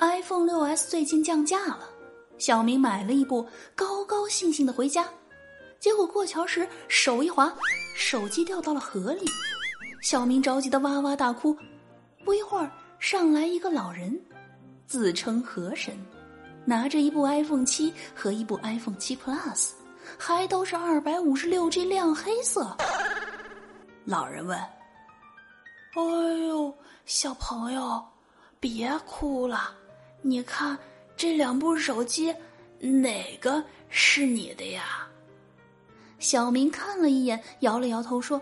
iPhone 6s 最近降价了，小明买了一部，高高兴兴的回家，结果过桥时手一滑，手机掉到了河里，小明着急的哇哇大哭。不一会儿，上来一个老人，自称河神，拿着一部 iPhone 七和一部 iPhone 七 Plus，还都是二百五十六 G 亮黑色。老人问：“哎呦，小朋友，别哭了，你看这两部手机，哪个是你的呀？”小明看了一眼，摇了摇头说：“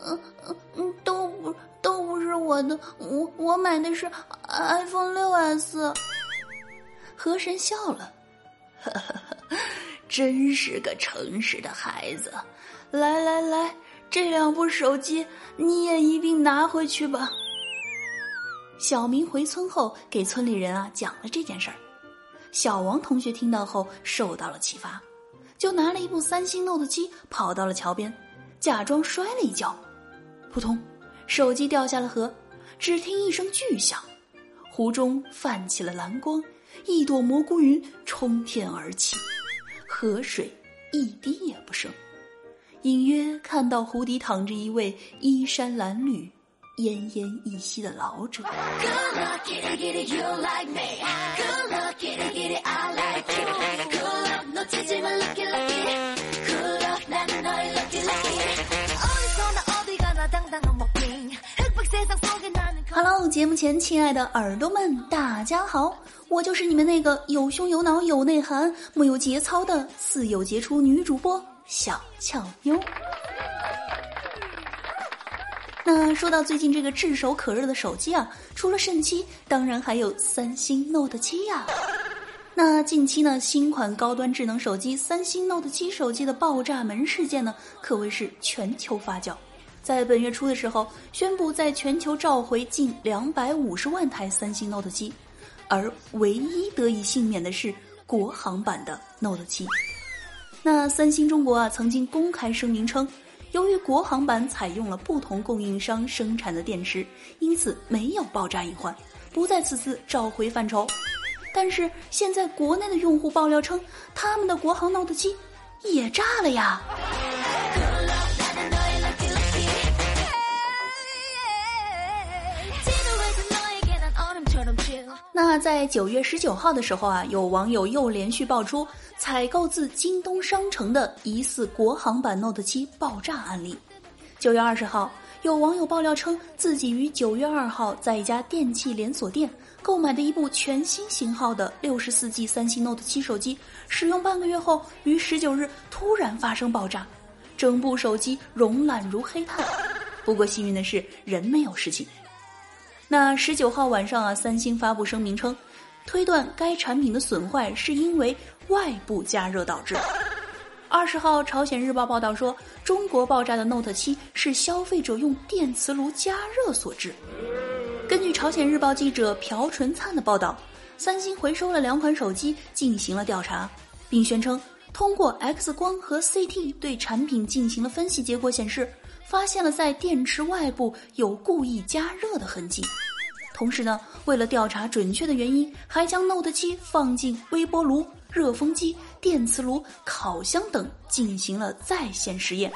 嗯嗯嗯，都不。”都不是我的，我我买的是 iPhone 六 S。河神笑了，呵呵呵，真是个诚实的孩子。来来来，这两部手机你也一并拿回去吧。小明回村后给村里人啊讲了这件事儿，小王同学听到后受到了启发，就拿了一部三星 Note 七跑到了桥边，假装摔了一跤，扑通。手机掉下了河，只听一声巨响，湖中泛起了蓝光，一朵蘑菇云冲天而起，河水一滴也不剩，隐约看到湖底躺着一位衣衫褴褛、奄奄一息的老者。Hello，节目前亲爱的耳朵们，大家好，我就是你们那个有胸有脑有内涵、木有节操的四有杰出女主播小俏妞。那说到最近这个炙手可热的手机啊，除了神七，当然还有三星 Note 七呀。那近期呢，新款高端智能手机三星 Note 七手机的爆炸门事件呢，可谓是全球发酵。在本月初的时候，宣布在全球召回近两百五十万台三星 Note 七，而唯一得以幸免的是国行版的 Note 七。那三星中国啊，曾经公开声明称，由于国行版采用了不同供应商生产的电池，因此没有爆炸隐患，不在此次召回范畴。但是现在国内的用户爆料称，他们的国行 Note 七也炸了呀。那在九月十九号的时候啊，有网友又连续爆出采购自京东商城的疑似国行版 Note 七爆炸案例。九月二十号，有网友爆料称，自己于九月二号在一家电器连锁店购买的一部全新型号的六十四 G 三星 Note 七手机，使用半个月后，于十九日突然发生爆炸，整部手机熔烂如黑炭。不过幸运的是，人没有事情。那十九号晚上啊，三星发布声明称，推断该产品的损坏是因为外部加热导致。二十号，朝鲜日报报道说，中国爆炸的 Note 七是消费者用电磁炉加热所致。根据朝鲜日报记者朴纯灿的报道，三星回收了两款手机进行了调查，并宣称通过 X 光和 CT 对产品进行了分析，结果显示。发现了在电池外部有故意加热的痕迹，同时呢，为了调查准确的原因，还将 Note 七放进微波炉、热风机、电磁炉、烤箱等进行了在线实验。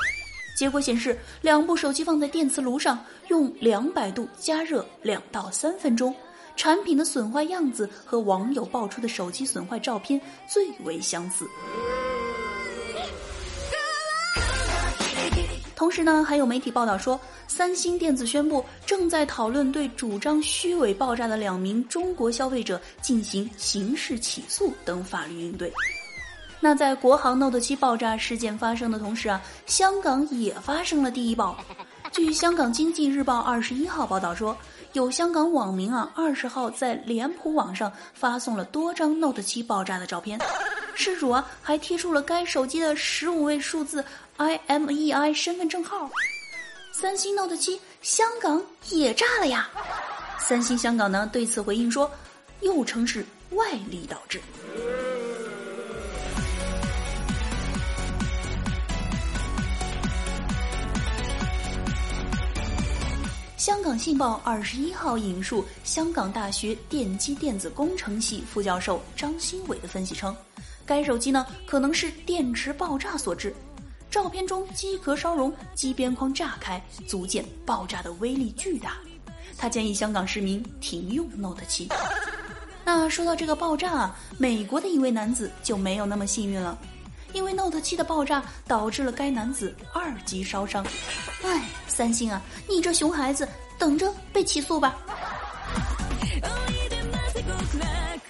结果显示，两部手机放在电磁炉上用两百度加热两到三分钟，产品的损坏样子和网友爆出的手机损坏照片最为相似。同时呢，还有媒体报道说，三星电子宣布正在讨论对主张虚伪爆炸的两名中国消费者进行刑事起诉等法律应对。那在国行 Note 七爆炸事件发生的同时啊，香港也发生了第一爆。据香港经济日报二十一号报道说，有香港网民啊，二十号在脸谱网上发送了多张 Note 七爆炸的照片，事主啊还贴出了该手机的十五位数字。IMEI 身份证号，三星 Note 七香港也炸了呀！三星香港呢对此回应说，又称是外力导致。香港信报二十一号引述香港大学电机电子工程系副教授张新伟的分析称，该手机呢可能是电池爆炸所致。照片中机壳烧融，机边框炸开，足见爆炸的威力巨大。他建议香港市民停用 Note 七。那说到这个爆炸啊，美国的一位男子就没有那么幸运了，因为 Note 七的爆炸导致了该男子二级烧伤。哎，三星啊，你这熊孩子，等着被起诉吧！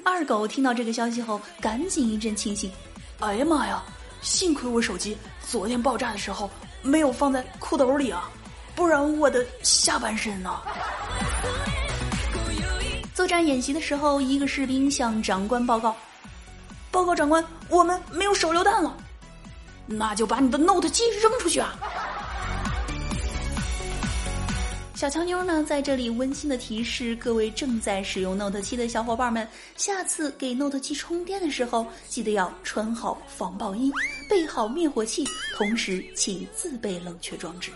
二狗听到这个消息后，赶紧一阵庆幸：“哎呀妈呀，幸亏我手机昨天爆炸的时候没有放在裤兜里啊，不然我的下半身呢？”作战演习的时候，一个士兵向长官报告：“报告长官，我们没有手榴弹了，那就把你的 Note 机扔出去啊！”小强妞呢，在这里温馨的提示各位正在使用 Note 七的小伙伴们：下次给 Note 七充电的时候，记得要穿好防爆衣，备好灭火器，同时请自备冷却装置。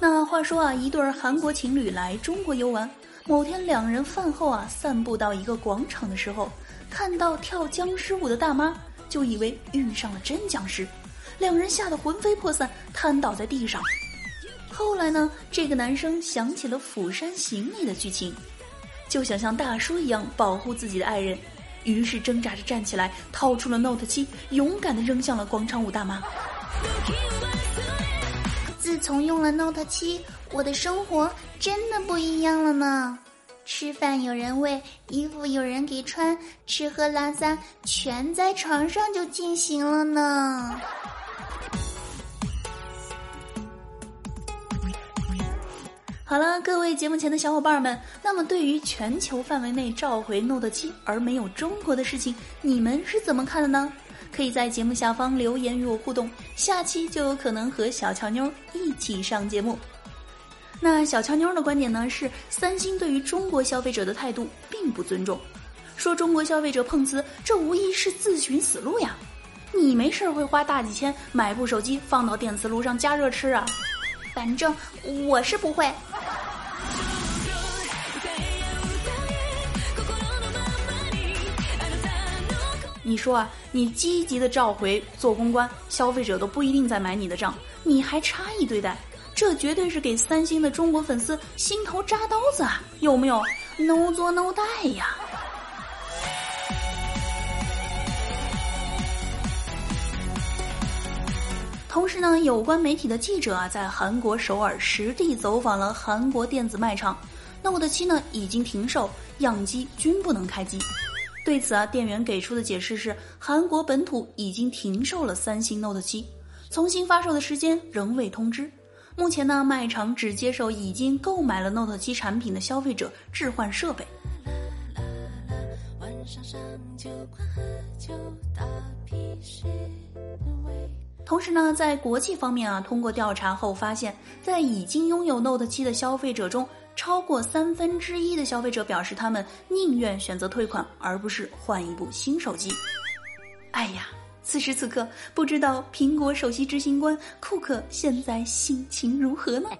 那话说啊，一对韩国情侣来中国游玩，某天两人饭后啊散步到一个广场的时候，看到跳僵尸舞的大妈，就以为遇上了真僵尸，两人吓得魂飞魄散，瘫倒在地上。后来呢，这个男生想起了《釜山行》里的剧情，就想像大叔一样保护自己的爱人，于是挣扎着站起来，掏出了 Note 七，勇敢的扔向了广场舞大妈。自从用了 Note 七，我的生活真的不一样了呢。吃饭有人喂，衣服有人给穿，吃喝拉撒全在床上就进行了呢。好了，各位节目前的小伙伴们，那么对于全球范围内召回 Note 七而没有中国的事情，你们是怎么看的呢？可以在节目下方留言与我互动，下期就有可能和小乔妞一起上节目。那小乔妞的观点呢是，三星对于中国消费者的态度并不尊重，说中国消费者碰瓷，这无疑是自寻死路呀！你没事会花大几千买部手机放到电磁炉上加热吃啊？反正我是不会。你说啊，你积极的召回做公关，消费者都不一定再买你的账，你还差异对待，这绝对是给三星的中国粉丝心头扎刀子啊！有没有？no 做 no 带呀！同时呢，有关媒体的记者啊，在韩国首尔实地走访了韩国电子卖场，Note 七呢已经停售，样机均不能开机。对此啊，店员给出的解释是，韩国本土已经停售了三星 Note 七，重新发售的时间仍未通知。目前呢，卖场只接受已经购买了 Note 七产品的消费者置换设备。同时呢，在国际方面啊，通过调查后发现，在已经拥有 Note 七的消费者中，超过三分之一的消费者表示，他们宁愿选择退款，而不是换一部新手机。哎呀，此时此刻，不知道苹果首席执行官库克现在心情如何呢？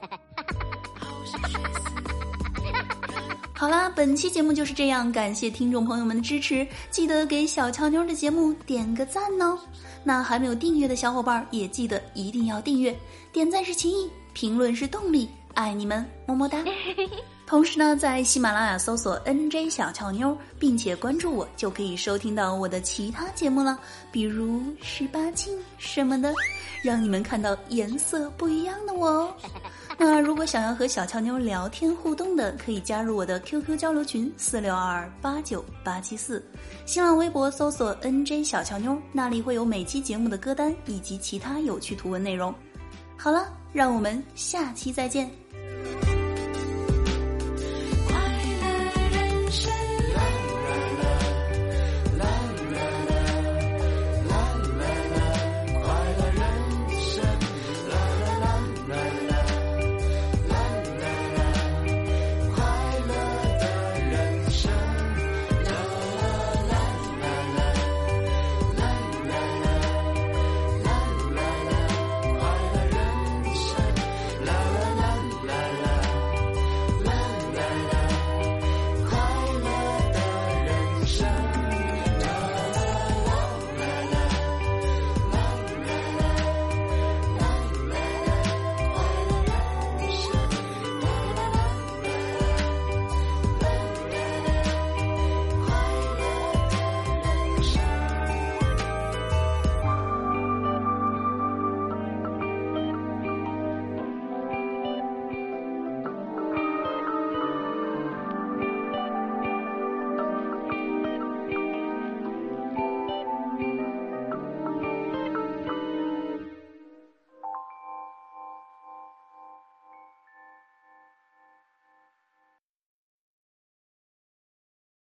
好啦，本期节目就是这样，感谢听众朋友们的支持，记得给小乔妞的节目点个赞哦。那还没有订阅的小伙伴也记得一定要订阅，点赞是情谊，评论是动力。爱你们，么么哒！同时呢，在喜马拉雅搜索 “nj 小俏妞”，并且关注我，就可以收听到我的其他节目了，比如十八禁什么的，让你们看到颜色不一样的我哦。那如果想要和小俏妞聊天互动的，可以加入我的 QQ 交流群四六二八九八七四，新浪微博搜索 “nj 小俏妞”，那里会有每期节目的歌单以及其他有趣图文内容。好了，让我们下期再见。